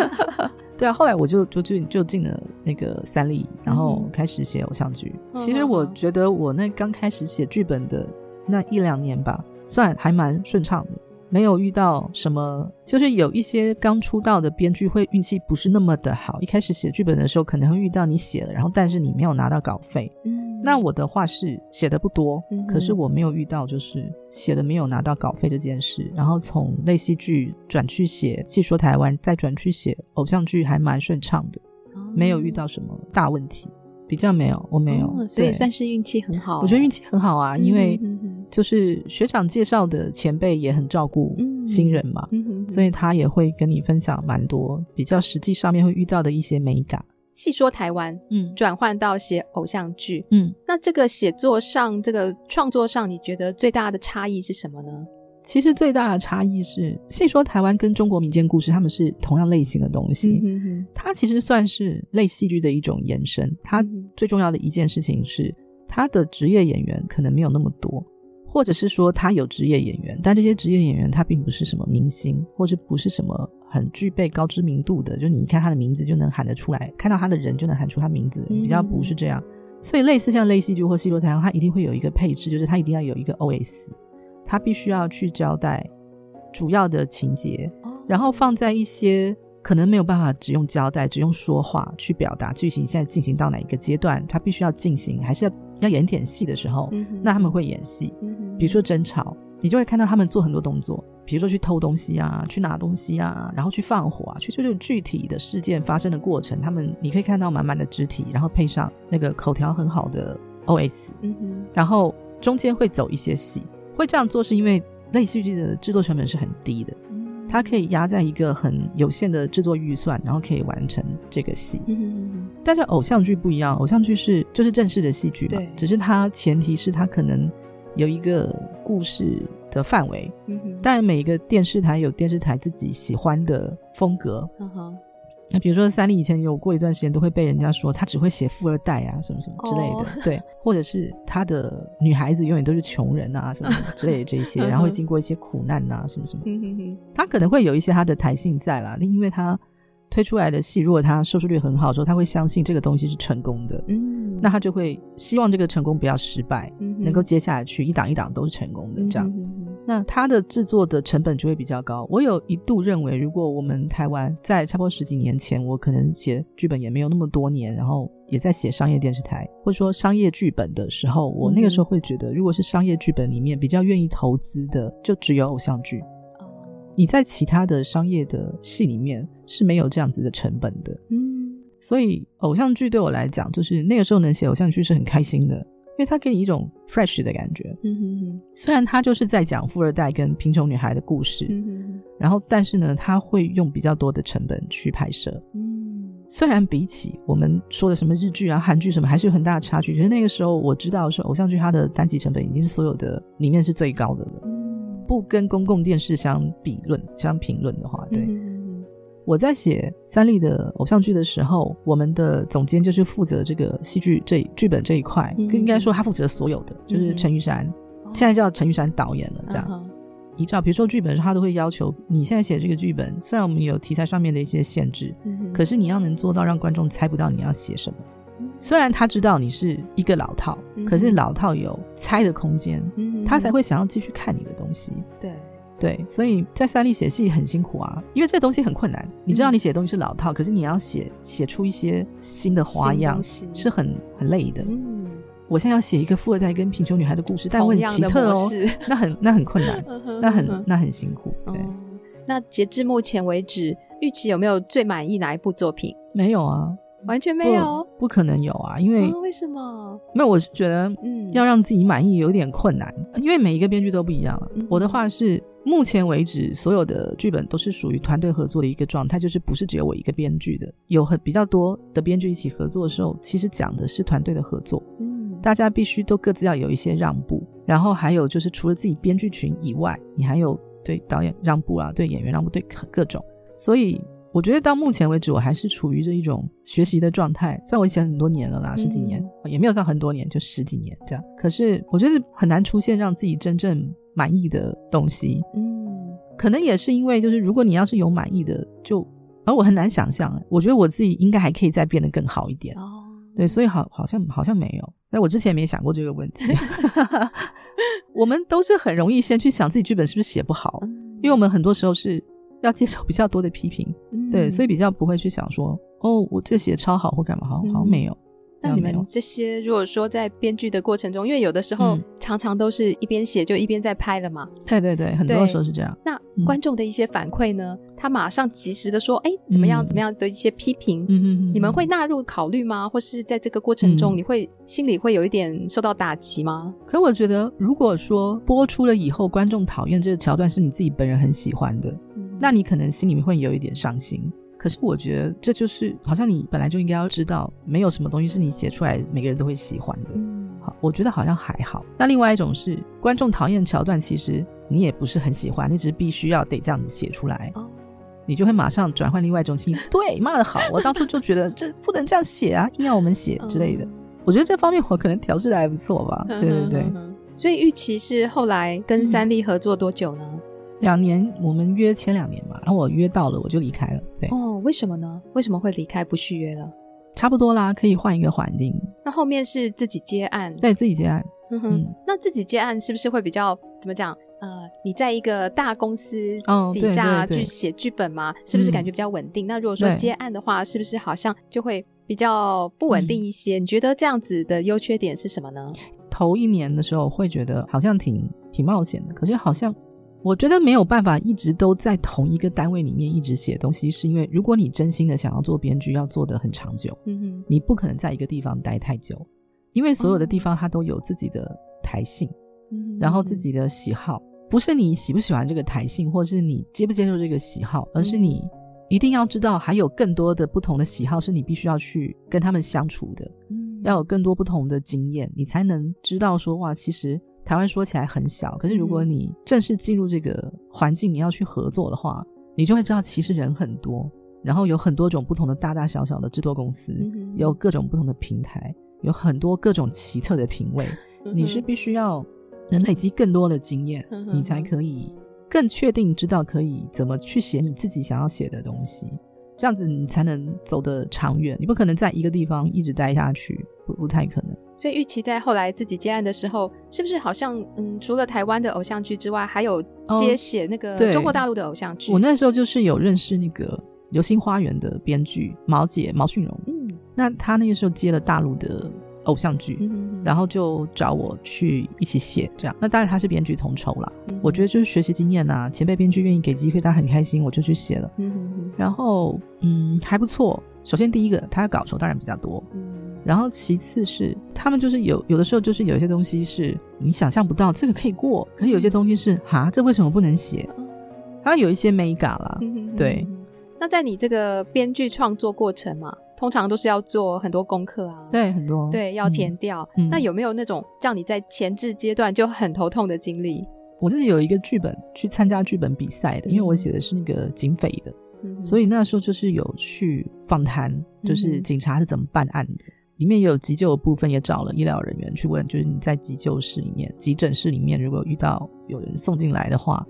<laughs> 对啊，后来我就就就就进了那个三立，然后开始写偶像剧。嗯、其实我觉得我那刚开始写剧本的那一两年吧，算还蛮顺畅的。没有遇到什么，就是有一些刚出道的编剧会运气不是那么的好。一开始写剧本的时候，可能会遇到你写了，然后但是你没有拿到稿费。嗯，那我的话是写的不多，嗯、可是我没有遇到就是写的没有拿到稿费这件事。然后从类戏剧转去写戏说台湾，再转去写偶像剧，还蛮顺畅的，哦、没有遇到什么大问题，比较没有，我没有，哦、所以算是运气很好。我觉得运气很好啊，因为。嗯就是学长介绍的前辈也很照顾新人嘛，所以他也会跟你分享蛮多比较实际上面会遇到的一些美感。细说台湾，嗯，转换到写偶像剧，嗯，那这个写作上，这个创作上，你觉得最大的差异是什么呢？其实最大的差异是，戏说台湾跟中国民间故事，他们是同样类型的东西，嗯、哼哼它其实算是类戏剧的一种延伸。它最重要的一件事情是，它的职业演员可能没有那么多。或者是说他有职业演员，但这些职业演员他并不是什么明星，或者不是什么很具备高知名度的，就你一看他的名字就能喊得出来，看到他的人就能喊出他名字，比较不是这样。嗯、所以类似像类戏剧或戏说台湾，它一定会有一个配置，就是它一定要有一个 OS，它必须要去交代主要的情节，然后放在一些。可能没有办法只用交代、只用说话去表达剧情现在进行到哪一个阶段，他必须要进行，还是要要演点戏的时候，嗯、那他们会演戏。嗯、比如说争吵，你就会看到他们做很多动作，比如说去偷东西啊，去拿东西啊，然后去放火啊，去就是具体的事件发生的过程，他们你可以看到满满的肢体，然后配上那个口条很好的 OS，嗯哼，然后中间会走一些戏，会这样做是因为类戏剧的制作成本是很低的。它可以压在一个很有限的制作预算，然后可以完成这个戏。嗯，但是偶像剧不一样，偶像剧是就是正式的戏剧嘛，只是它前提是它可能有一个故事的范围。但每一个电视台有电视台自己喜欢的风格。那比如说，三立以前有过一段时间，都会被人家说他只会写富二代啊，什么什么之类的，oh. 对，或者是他的女孩子永远都是穷人啊，什么什么之类的这些，<laughs> 然后会经过一些苦难啊，什么什么，他可能会有一些他的弹性在啦，因为他推出来的戏，如果他收视率很好的时候，他会相信这个东西是成功的，嗯，那他就会希望这个成功不要失败，嗯，能够接下来去一档一档都是成功的这样。那它的制作的成本就会比较高。我有一度认为，如果我们台湾在差不多十几年前，我可能写剧本也没有那么多年，然后也在写商业电视台或者说商业剧本的时候，我那个时候会觉得，如果是商业剧本里面比较愿意投资的，就只有偶像剧。你在其他的商业的戏里面是没有这样子的成本的。嗯，所以偶像剧对我来讲，就是那个时候能写偶像剧是很开心的。因为它给你一种 fresh 的感觉，嗯哼哼。虽然它就是在讲富二代跟贫穷女孩的故事，嗯哼哼。然后但是呢，它会用比较多的成本去拍摄，嗯。虽然比起我们说的什么日剧啊、韩剧什么，还是有很大的差距。可是那个时候我知道是偶像剧，它的单集成本已经是所有的里面是最高的了，嗯。不跟公共电视相比论、相评论的话，对。嗯我在写三立的偶像剧的时候，我们的总监就是负责这个戏剧这剧本这一块，嗯、应该说他负责所有的，就是陈玉珊，嗯、现在叫陈玉珊导演了。这样，嗯、依照比如说剧本，他都会要求你现在写这个剧本，虽然我们有题材上面的一些限制，嗯、可是你要能做到让观众猜不到你要写什么。嗯、虽然他知道你是一个老套，嗯、可是老套有猜的空间，嗯、他才会想要继续看你的东西。对。对，所以在三立写戏很辛苦啊，因为这个东西很困难。你知道你写的东西是老套，嗯、可是你要写写出一些新的花样，是很很累的。嗯，我现在要写一个富二代跟贫穷女孩的故事，但我很奇特哦，那很那很困难，那很那很辛苦。对，哦、那截至目前为止，玉琪有没有最满意哪一部作品？没有啊。完全没有，不可能有啊！因为、哦、为什么？没有，我是觉得，嗯，要让自己满意有点困难，嗯、因为每一个编剧都不一样。嗯、我的话是，目前为止所有的剧本都是属于团队合作的一个状态，就是不是只有我一个编剧的，有很比较多的编剧一起合作的时候，其实讲的是团队的合作。嗯，大家必须都各自要有一些让步，然后还有就是除了自己编剧群以外，你还有对导演让步啊，对演员让步，对各种，所以。我觉得到目前为止，我还是处于这一种学习的状态。虽然我写很多年了啦，十几年，嗯、也没有到很多年，就十几年这样。可是我觉得很难出现让自己真正满意的东西。嗯，可能也是因为，就是如果你要是有满意的，就而我很难想象。我觉得我自己应该还可以再变得更好一点。哦，对，所以好，好像好像没有。但我之前没想过这个问题。<laughs> 我们都是很容易先去想自己剧本是不是写不好，因为我们很多时候是。要接受比较多的批评，嗯、对，所以比较不会去想说，哦，我这写超好或干嘛，好像好像没有。那你们这些如果说在编剧的过程中，因为有的时候常常都是一边写就一边在拍了嘛，对对对，很多时候是这样。那观众的一些反馈呢，他马上及时的说，哎，怎么样怎么样的一些批评，嗯嗯，你们会纳入考虑吗？或是在这个过程中，你会心里会有一点受到打击吗？可我觉得，如果说播出了以后，观众讨厌这个桥段是你自己本人很喜欢的。那你可能心里面会有一点伤心，可是我觉得这就是好像你本来就应该要知道，没有什么东西是你写出来每个人都会喜欢的。好，我觉得好像还好。那另外一种是观众讨厌桥段，其实你也不是很喜欢，你只是必须要得这样子写出来，你就会马上转换另外一种心情。对，骂得好，我当初就觉得这不能这样写啊，硬要我们写之类的。我觉得这方面我可能调试的还不错吧。对对对。所以玉琪是后来跟三立合作多久呢？两年，我们约前两年嘛，然后我约到了，我就离开了。对哦，为什么呢？为什么会离开不续约了？差不多啦，可以换一个环境。那后面是自己接案，对，自己接案。嗯哼，嗯，那自己接案是不是会比较怎么讲？呃，你在一个大公司底下去写剧本嘛，哦、是不是感觉比较稳定？嗯、那如果说接案的话，是不是好像就会比较不稳定一些？嗯、你觉得这样子的优缺点是什么呢？头一年的时候会觉得好像挺挺冒险的，可是好像。我觉得没有办法一直都在同一个单位里面一直写东西，是因为如果你真心的想要做编剧，要做的很长久，嗯哼，你不可能在一个地方待太久，因为所有的地方它都有自己的台性，嗯，然后自己的喜好，不是你喜不喜欢这个台性，或是你接不接受这个喜好，而是你一定要知道还有更多的不同的喜好是你必须要去跟他们相处的，嗯，要有更多不同的经验，你才能知道说哇，其实。台湾说起来很小，可是如果你正式进入这个环境，你要去合作的话，你就会知道其实人很多，然后有很多种不同的大大小小的制作公司，有各种不同的平台，有很多各种奇特的品味。你是必须要能累积更多的经验，你才可以更确定知道可以怎么去写你自己想要写的东西，这样子你才能走得长远。你不可能在一个地方一直待下去，不不太可能。所以玉琪在后来自己接案的时候，是不是好像嗯，除了台湾的偶像剧之外，还有接写那个中国大陆的偶像剧？哦，我那时候就是有认识那个《流星花园》的编剧毛姐毛迅荣，嗯，那他那个时候接了大陆的偶像剧，嗯，然后就找我去一起写，这样。那当然他是编剧统筹啦，嗯，我觉得就是学习经验呐，前辈编剧愿意给机会，他很开心，我就去写了，嗯，然后嗯还不错。首先第一个，他的稿酬当然比较多，嗯。然后其次是他们就是有有的时候就是有一些东西是你想象不到这个可以过，可是有些东西是哈，这为什么不能写？它有一些美感啦，对。那在你这个编剧创作过程嘛，通常都是要做很多功课啊，对，很多，对，要填掉。嗯、那有没有那种让你在前置阶段就很头痛的经历？我自己有一个剧本去参加剧本比赛的，因为我写的是那个警匪的，嗯、所以那时候就是有去访谈，就是警察是怎么办案的。里面也有急救的部分，也找了医疗人员去问，就是你在急救室里面、急诊室里面，如果遇到有人送进来的话，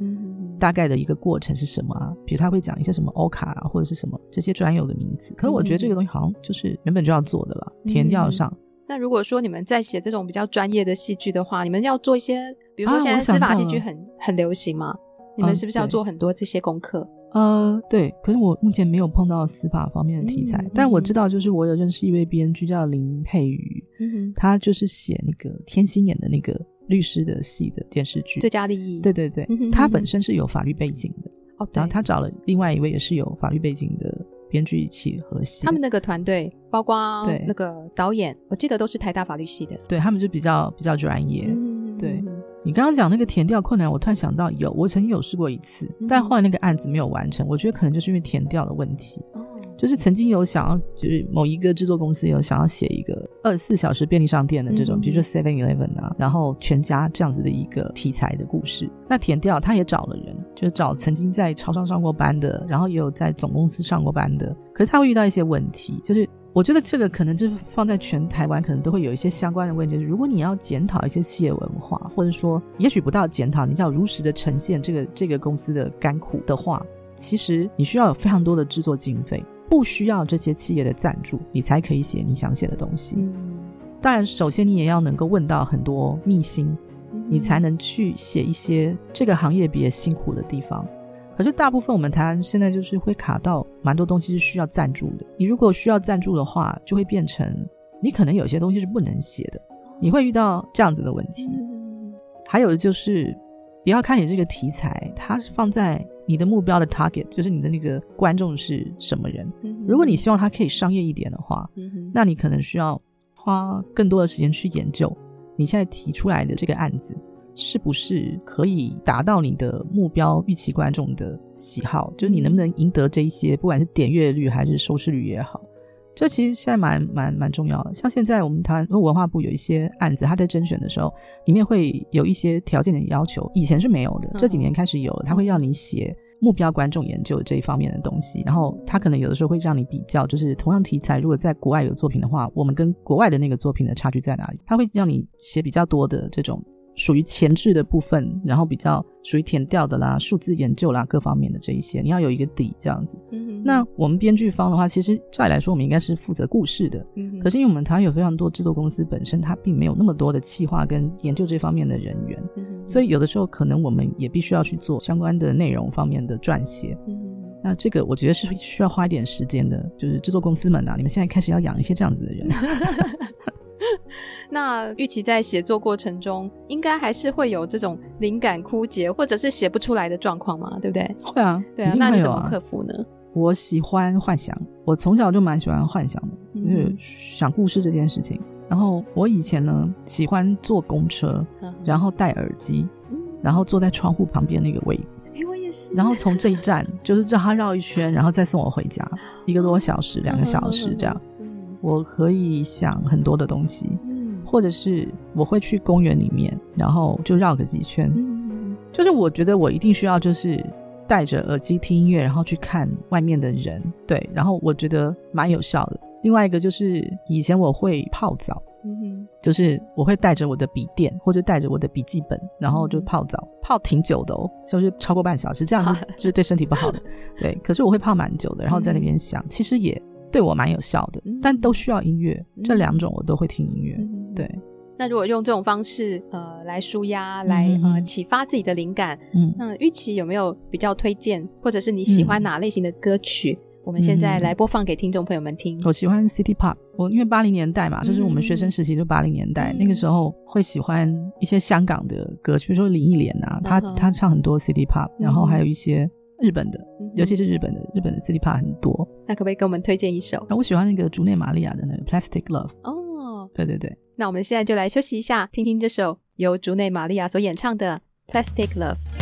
大概的一个过程是什么啊？比如他会讲一些什么 OCA 啊，或者是什么这些专有的名词。可是我觉得这个东西好像就是原本就要做的了，填掉上。嗯、那如果说你们在写这种比较专业的戏剧的话，你们要做一些，比如说现在司法戏剧很、啊、很流行嘛，你们是不是要做很多这些功课？呃，对，可是我目前没有碰到司法方面的题材，嗯、但我知道，就是我有认识一位编剧叫林佩瑜，嗯、他就是写那个天心演的那个律师的戏的电视剧《最佳利益》。对对对，嗯、他本身是有法律背景的，哦，然后他找了另外一位也是有法律背景的编剧一起合写。他们那个团队包括那个导演，我记得都是台大法律系的，对他们就比较比较专业，嗯、对。你刚刚讲那个填调困难，我突然想到有，我曾经有试过一次，但后来那个案子没有完成。我觉得可能就是因为填调的问题，就是曾经有想要，就是某一个制作公司有想要写一个二十四小时便利商店的这种，比如说 Seven Eleven 啊，然后全家这样子的一个题材的故事。那填调他也找了人，就是找曾经在超商上过班的，然后也有在总公司上过班的，可是他会遇到一些问题，就是。我觉得这个可能就是放在全台湾，可能都会有一些相关的问题。就是如果你要检讨一些企业文化，或者说也许不到检讨，你要如实的呈现这个这个公司的甘苦的话，其实你需要有非常多的制作经费，不需要这些企业的赞助，你才可以写你想写的东西。嗯、当然，首先你也要能够问到很多秘辛，你才能去写一些这个行业比较辛苦的地方。可是大部分我们台湾现在就是会卡到蛮多东西是需要赞助的。你如果需要赞助的话，就会变成你可能有些东西是不能写的，你会遇到这样子的问题。还有就是，也要看你这个题材，它是放在你的目标的 target，就是你的那个观众是什么人。如果你希望它可以商业一点的话，那你可能需要花更多的时间去研究你现在提出来的这个案子。是不是可以达到你的目标预期观众的喜好？就是你能不能赢得这一些，不管是点阅率还是收视率也好，这其实现在蛮蛮蛮重要的。像现在我们台湾文化部有一些案子，他在甄选的时候，里面会有一些条件的要求，以前是没有的，这几年开始有了。他会让你写目标观众研究这一方面的东西，然后他可能有的时候会让你比较，就是同样题材，如果在国外有作品的话，我们跟国外的那个作品的差距在哪里？他会让你写比较多的这种。属于前置的部分，然后比较属于填调的啦、数字研究啦各方面的这一些，你要有一个底这样子。嗯，那我们编剧方的话，其实照理来说，我们应该是负责故事的。嗯，可是因为我们台湾有非常多制作公司本身，它并没有那么多的企划跟研究这方面的人员，嗯，所以有的时候可能我们也必须要去做相关的内容方面的撰写。嗯，那这个我觉得是需要花一点时间的，就是制作公司们啊，你们现在开始要养一些这样子的人。<laughs> <laughs> 那玉琪在写作过程中，应该还是会有这种灵感枯竭，或者是写不出来的状况嘛？对不对？会啊，对啊。那你怎么克服呢？我喜欢幻想，我从小就蛮喜欢幻想的，嗯、就是想故事这件事情。然后我以前呢，喜欢坐公车，然后戴耳机，嗯、然后坐在窗户旁边那个位置。哎，我也是。然后从这一站就是让他绕一圈，然后再送我回家，一个多小时、两个小时这样。<laughs> 我可以想很多的东西，嗯，或者是我会去公园里面，然后就绕个几圈，嗯，就是我觉得我一定需要就是戴着耳机听音乐，然后去看外面的人，对，然后我觉得蛮有效的。另外一个就是以前我会泡澡，嗯哼，就是我会带着我的笔电或者带着我的笔记本，然后就泡澡，泡挺久的哦，就是超过半小时，这样是 <laughs> 就是对身体不好的，对。可是我会泡蛮久的，然后在那边想，其实也。对我蛮有效的，但都需要音乐，嗯、这两种我都会听音乐。嗯、对，那如果用这种方式，呃，来舒压，来呃启发自己的灵感，嗯，那玉琪有没有比较推荐，或者是你喜欢哪类型的歌曲？嗯、我们现在来播放给听众朋友们听。我喜欢 City Pop，我因为八零年代嘛，就是我们学生时期就八零年代，嗯、那个时候会喜欢一些香港的歌曲，比如说林忆莲啊，她她唱很多 City Pop，然后还有一些。日本的，尤其是日本的，日本的 City Pop 很多。那可不可以给我们推荐一首？那我喜欢那个竹内玛利亚的那个 Plastic Love。哦，对对对。那我们现在就来休息一下，听听这首由竹内玛利亚所演唱的 Plastic Love。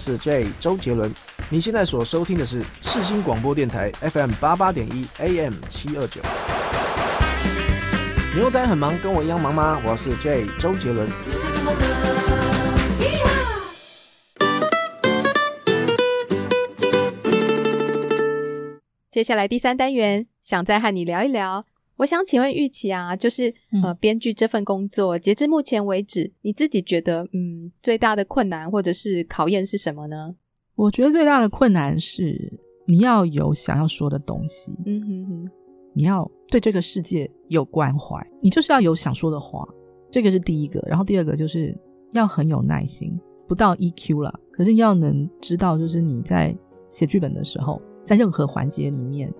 是 J 周杰伦。你现在所收听的是世新广播电台 FM 八八点一 AM 七二九。牛仔很忙，跟我一样忙吗？我是 J 周杰伦。接下来第三单元，想再和你聊一聊。我想请问玉琪啊，就是呃，编剧这份工作，截至目前为止，你自己觉得嗯，最大的困难或者是考验是什么呢？我觉得最大的困难是你要有想要说的东西，嗯哼哼，你要对这个世界有关怀，你就是要有想说的话，这个是第一个。然后第二个就是要很有耐心，不到 EQ 了，可是要能知道，就是你在写剧本的时候，在任何环节里面。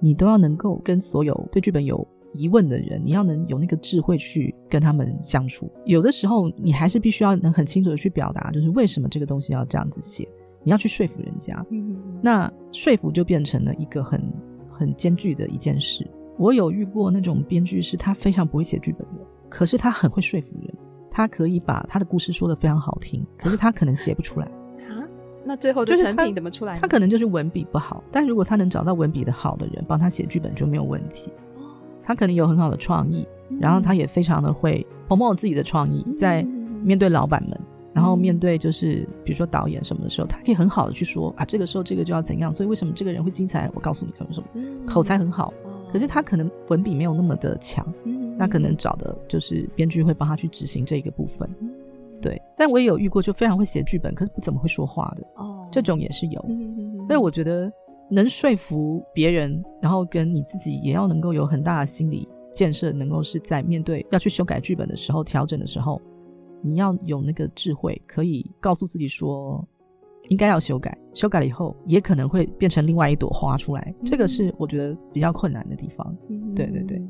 你都要能够跟所有对剧本有疑问的人，你要能有那个智慧去跟他们相处。有的时候，你还是必须要能很清楚的去表达，就是为什么这个东西要这样子写。你要去说服人家，嗯，那说服就变成了一个很很艰巨的一件事。我有遇过那种编剧，是他非常不会写剧本的，可是他很会说服人，他可以把他的故事说得非常好听，可是他可能写不出来。那最后的成品怎么出来？他可能就是文笔不好，但如果他能找到文笔的好的人帮他写剧本就没有问题。他可能有很好的创意，然后他也非常的会 promote 自己的创意，在面对老板们，然后面对就是比如说导演什么的时候，他可以很好的去说啊，这个时候这个就要怎样，所以为什么这个人会精彩？我告诉你什么什么，口才很好，可是他可能文笔没有那么的强，那可能找的就是编剧会帮他去执行这一个部分。对，但我也有遇过，就非常会写剧本，可是不怎么会说话的哦，这种也是有。所以我觉得能说服别人，然后跟你自己也要能够有很大的心理建设，能够是在面对要去修改剧本的时候、调整的时候，你要有那个智慧，可以告诉自己说应该要修改，修改了以后也可能会变成另外一朵花出来。这个是我觉得比较困难的地方。对对对。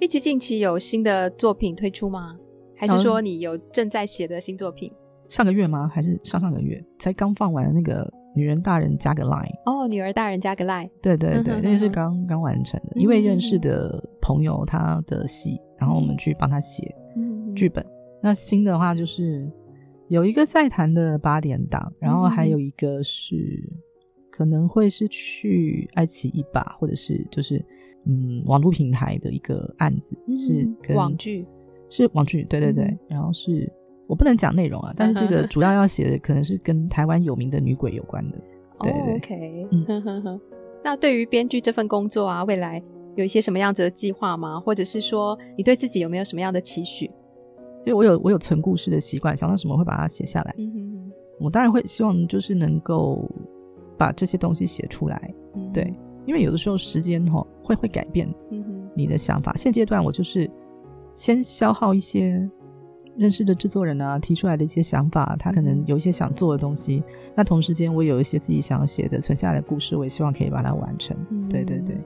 玉琪近期有新的作品推出吗？还是说你有正在写的新作品？上个月吗？还是上上个月才刚放完的那个《女人大人加个 Line》？哦，女儿大人加个 Line。对对对，那是刚刚完成的，一位认识的朋友他的戏，然后我们去帮他写剧本。那新的话就是有一个在谈的八点档，然后还有一个是可能会是去爱奇艺吧，或者是就是嗯网络平台的一个案子，是跟网剧。是网剧，对对对，嗯、然后是我不能讲内容啊，但是这个主要要写的可能是跟台湾有名的女鬼有关的。对，对，对，OK，嗯，<laughs> 那对于编剧这份工作啊，未来有一些什么样子的计划吗？或者是说，你对自己有没有什么样的期许？因为我有我有存故事的习惯，想到什么会把它写下来。嗯哼哼，我当然会希望就是能够把这些东西写出来。嗯、对，因为有的时候时间哈会会改变你的想法。嗯、现阶段我就是。先消耗一些认识的制作人啊，提出来的一些想法，他可能有一些想做的东西。那同时间，我有一些自己想要写的存下来的故事，我也希望可以把它完成。嗯、对对对。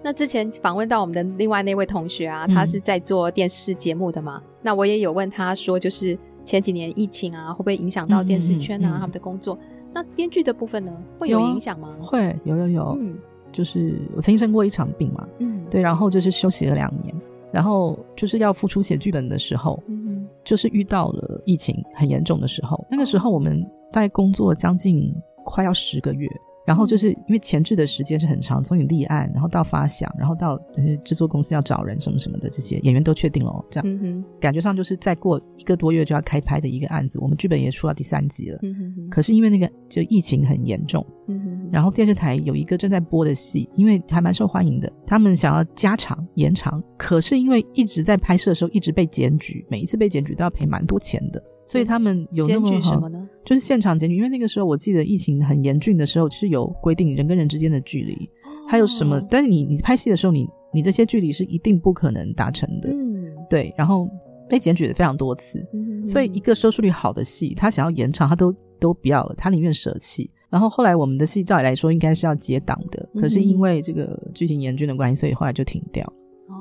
那之前访问到我们的另外那位同学啊，他是在做电视节目的嘛？嗯、那我也有问他说，就是前几年疫情啊，会不会影响到电视圈啊、他们的工作？那编剧的部分呢，会有影响吗？会有有有。嗯，就是我曾经生过一场病嘛。嗯，对，然后就是休息了两年。然后就是要付出写剧本的时候，嗯，就是遇到了疫情很严重的时候。那个时候我们大概工作将近快要十个月。然后就是因为前置的时间是很长，从你立案，然后到发想，然后到就是制作公司要找人什么什么的，这些演员都确定了，这样，嗯、感觉上就是再过一个多月就要开拍的一个案子。我们剧本也出到第三集了，嗯、哼可是因为那个就疫情很严重，嗯、哼然后电视台有一个正在播的戏，因为还蛮受欢迎的，他们想要加长延长，可是因为一直在拍摄的时候一直被检举，每一次被检举都要赔蛮多钱的。所以他们有那么好，什么呢？就是现场检举，因为那个时候我记得疫情很严峻的时候是有规定人跟人之间的距离，哦、还有什么？但是你你拍戏的时候，你你这些距离是一定不可能达成的。嗯，对。然后被检举的非常多次，所以一个收视率好的戏，他想要延长，他都都不要了，他宁愿舍弃。然后后来我们的戏照理来说应该是要结档的，可是因为这个剧情严峻的关系，所以后来就停掉。哦，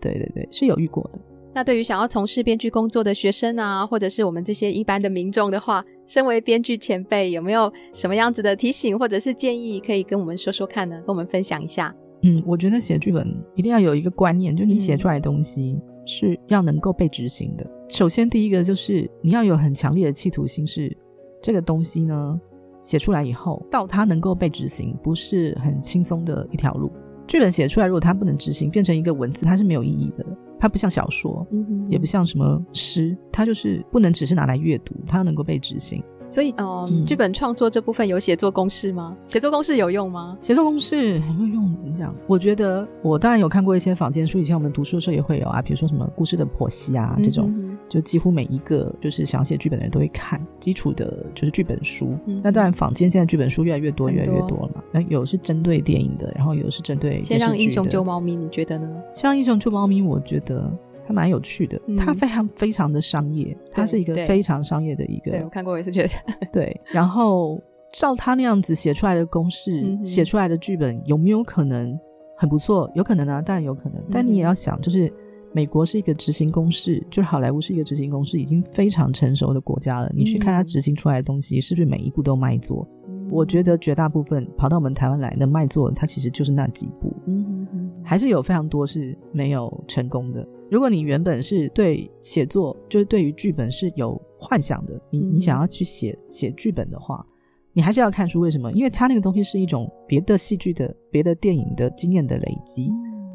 对对对，是有遇过的。那对于想要从事编剧工作的学生啊，或者是我们这些一般的民众的话，身为编剧前辈，有没有什么样子的提醒或者是建议可以跟我们说说看呢？跟我们分享一下。嗯，我觉得写剧本一定要有一个观念，就你写出来的东西是要能够被执行的。嗯、首先，第一个就是你要有很强烈的企图心，是这个东西呢，写出来以后，到它能够被执行，不是很轻松的一条路。剧本写出来，如果它不能执行，变成一个文字，它是没有意义的。它不像小说，也不像什么诗，它就是不能只是拿来阅读，它能够被执行。所以，呃、嗯，剧本创作这部分有写作公式吗？写作公式有用吗？写作公式有没有用？怎么讲？我觉得我当然有看过一些坊间书，以前我们读书的时候也会有啊，比如说什么故事的剖析啊，这种、嗯，就几乎每一个就是想写剧本的人都会看基础的，就是剧本书。嗯、那当然，坊间现在剧本书越来越多，越来越多了嘛。那有是针对电影的，然后有是针对先让英雄救猫咪，你觉得呢？先让英雄救猫咪，我觉得。它蛮有趣的，它非常非常的商业，它是一个非常商业的一个。对，我看过，我也是觉得。<laughs> 对，然后照他那样子写出来的公式，写、嗯、出来的剧本有没有可能很不错？有可能啊，当然有可能。但你也要想，就是美国是一个执行公式，就是好莱坞是一个执行公式已经非常成熟的国家了。你去看它执行出来的东西，是不是每一步都卖座？嗯、我觉得绝大部分跑到我们台湾来的卖座，它其实就是那几部。嗯嗯，还是有非常多是没有成功的。如果你原本是对写作，就是对于剧本是有幻想的，你你想要去写写剧本的话，你还是要看书。为什么？因为它那个东西是一种别的戏剧的、别的电影的经验的累积，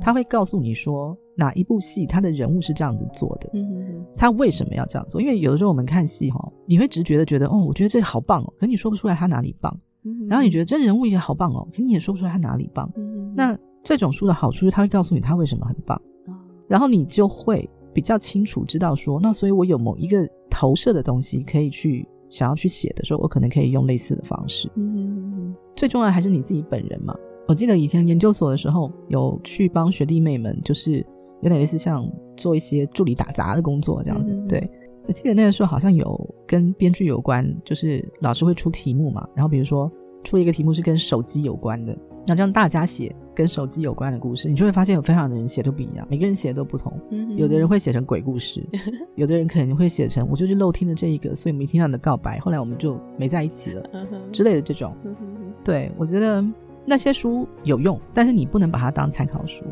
它会告诉你说哪一部戏他的人物是这样子做的，他为什么要这样做？因为有的时候我们看戏哈，你会直觉的觉得哦，我觉得这好棒哦，可你说不出来他哪里棒。然后你觉得这人物也好棒哦，可你也说不出来他哪里棒。那这种书的好处是，他会告诉你他为什么很棒。然后你就会比较清楚知道说，那所以我有某一个投射的东西可以去想要去写的时候，我可能可以用类似的方式。最重要的还是你自己本人嘛。我记得以前研究所的时候，有去帮学弟妹们，就是有点类似像做一些助理打杂的工作这样子。嗯、对，我记得那个时候好像有跟编剧有关，就是老师会出题目嘛，然后比如说出一个题目是跟手机有关的。那这样大家写跟手机有关的故事，你就会发现有非常多的人写都不一样，每个人写的都不同。嗯、有的人会写成鬼故事，有的人可能会写成我就是漏听了这一个，所以没听到你的告白，后来我们就没在一起了之类的这种。对，我觉得那些书有用，但是你不能把它当参考书。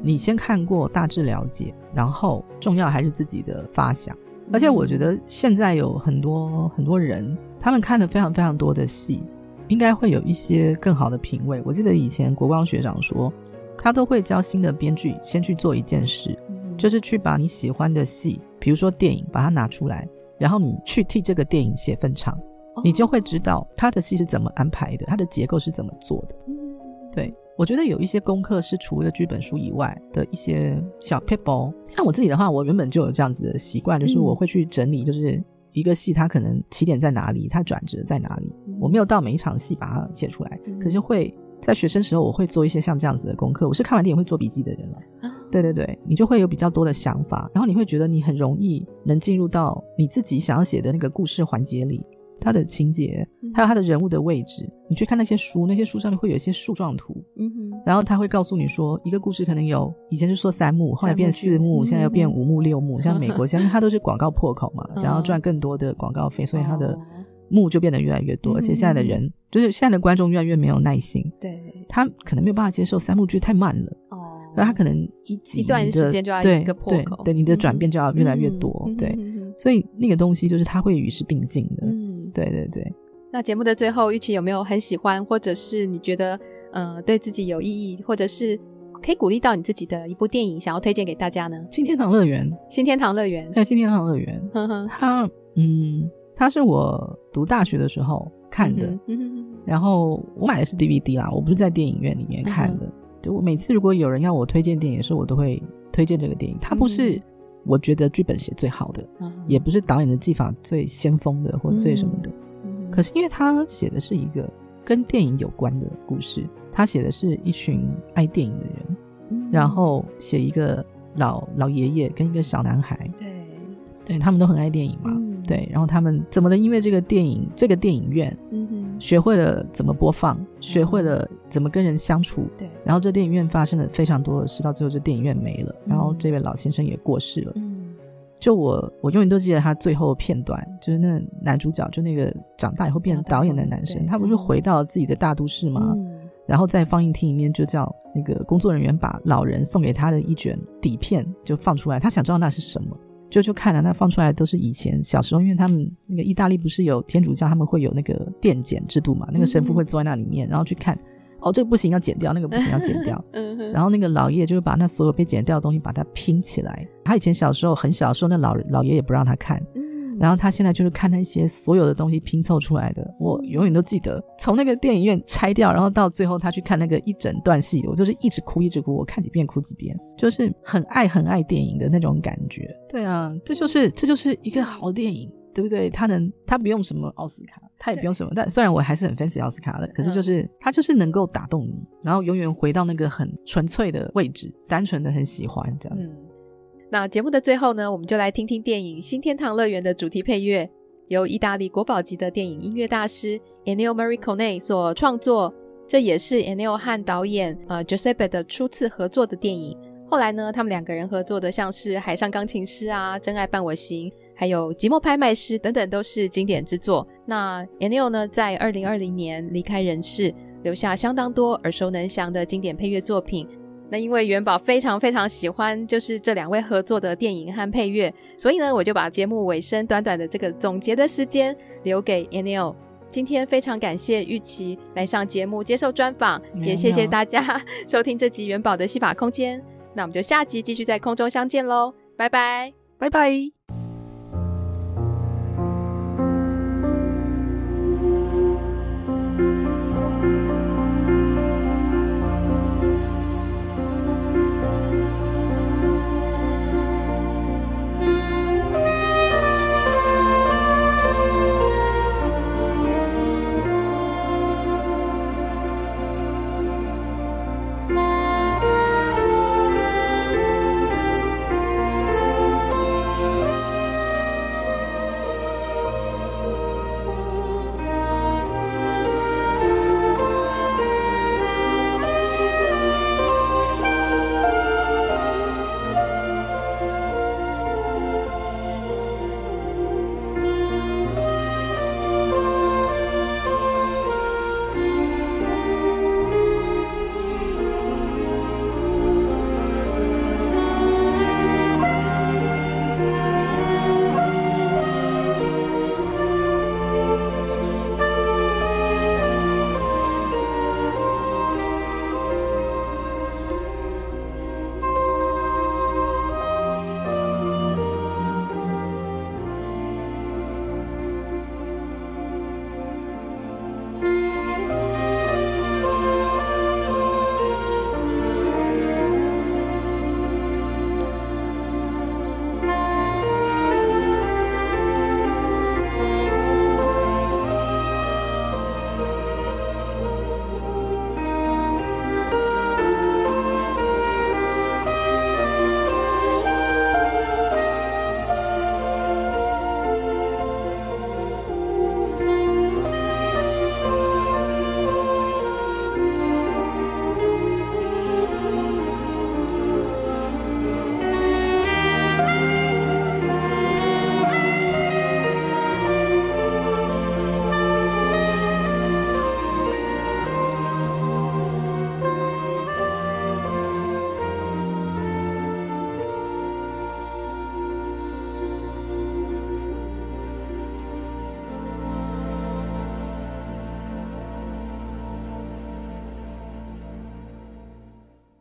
你先看过，大致了解，然后重要还是自己的发想。而且我觉得现在有很多很多人，他们看了非常非常多的戏。应该会有一些更好的品味。我记得以前国光学长说，他都会教新的编剧先去做一件事，嗯，就是去把你喜欢的戏，比如说电影，把它拿出来，然后你去替这个电影写份场，哦，你就会知道他的戏是怎么安排的，他的结构是怎么做的。嗯，对，我觉得有一些功课是除了剧本书以外的一些小撇步。像我自己的话，我原本就有这样子的习惯，就是我会去整理，就是。一个戏，它可能起点在哪里，它转折在哪里，我没有到每一场戏把它写出来，可是会在学生时候，我会做一些像这样子的功课。我是看完电影会做笔记的人了，对对对，你就会有比较多的想法，然后你会觉得你很容易能进入到你自己想要写的那个故事环节里。他的情节，还有它的人物的位置，你去看那些书，那些书上面会有一些树状图，嗯哼，然后他会告诉你说，一个故事可能有以前是说三幕，后来变四幕，现在又变五幕六幕，<laughs> 像美国现在它都是广告破口嘛，想要赚更多的广告费，所以它的幕就变得越来越多，而且现在的人就是现在的观众越来越没有耐心，对，他可能没有办法接受三幕剧太慢了，哦，那他可能一集一段时间就要一个破口，对，对，你的转变就要越来越多，对，所以那个东西就是它会与时并进的，嗯。对对对，那节目的最后，玉琪有没有很喜欢，或者是你觉得呃对自己有意义，或者是可以鼓励到你自己的一部电影，想要推荐给大家呢？新天堂乐园，新天堂乐园，对，新天堂乐园，呵呵，它嗯，它是我读大学的时候看的，嗯哼，然后我买的是 DVD 啦，我不是在电影院里面看的。就我每次如果有人要我推荐电影的时候，我都会推荐这个电影。它不是。嗯我觉得剧本写最好的，嗯，也不是导演的技法最先锋的，或最什么的，嗯。可是因为他写的是一个跟电影有关的故事，他写的是一群爱电影的人，嗯，然后写一个老老爷爷跟一个小男孩，对，对他们都很爱电影嘛，嗯，对，然后他们怎么能因为这个电影，这个电影院，嗯哼，学会了怎么播放，学会了怎么跟人相处，对，嗯，然后这电影院发生了非常多的事，到最后这电影院没了。然后这位老先生也过世了。嗯，就我我永远都记得他最后片段，就是那男主角，就那个长大以后变成导演的男生，他不是回到自己的大都市吗？嗯，然后在放映厅里面就叫那个工作人员把老人送给他的一卷底片就放出来，他想知道那是什么。就就看了，那放出来都是以前小时候，因为他们那个意大利不是有天主教，他们会有那个电检制度嘛，那个神父会坐在那里面，然后去看，哦，这个不行要剪掉，那个不行要剪掉，<laughs> 然后那个老爷就会把那所有被剪掉的东西把它拼起来。他以前小时候很小的时候，那老老爷也不让他看。然后他现在就是看那些所有的东西拼凑出来的，我永远都记得，从那个电影院拆掉，然后到最后他去看那个一整段戏，我就是一直哭一直哭，我看几遍哭几遍，就是很爱很爱电影的那种感觉。对啊，这就是这就是一个好电影，对不对？他能他不用什么奥斯卡，他也不用什么，但虽然我还是很 fancy 奥斯卡的，可是就是他就是能够打动你，然后永远回到那个很纯粹的位置，单纯的很喜欢这样子。嗯那节目的最后呢，我们就来听听电影《新天堂乐园》的主题配乐，由意大利国宝级的电影音乐大师 Ennio Morricone 所创作。这也是 Ennio 和导演呃 Giuseppe 的初次合作的电影。后来呢，他们两个人合作的像是《海上钢琴师》啊，《真爱伴我行》，还有《寂寞拍卖师》等等，都是经典之作。那 Ennio 呢，在二零二零年离开人世，留下相当多耳熟能详的经典配乐作品。那因为元宝非常非常喜欢，就是这两位合作的电影和配乐，所以呢，我就把节目尾声短短的这个总结的时间留给 Anil。今天非常感谢玉琪来上节目接受专访，也谢谢大家 <laughs> 收听这集元宝的戏法空间。那我们就下集继续在空中相见喽，拜拜，拜拜。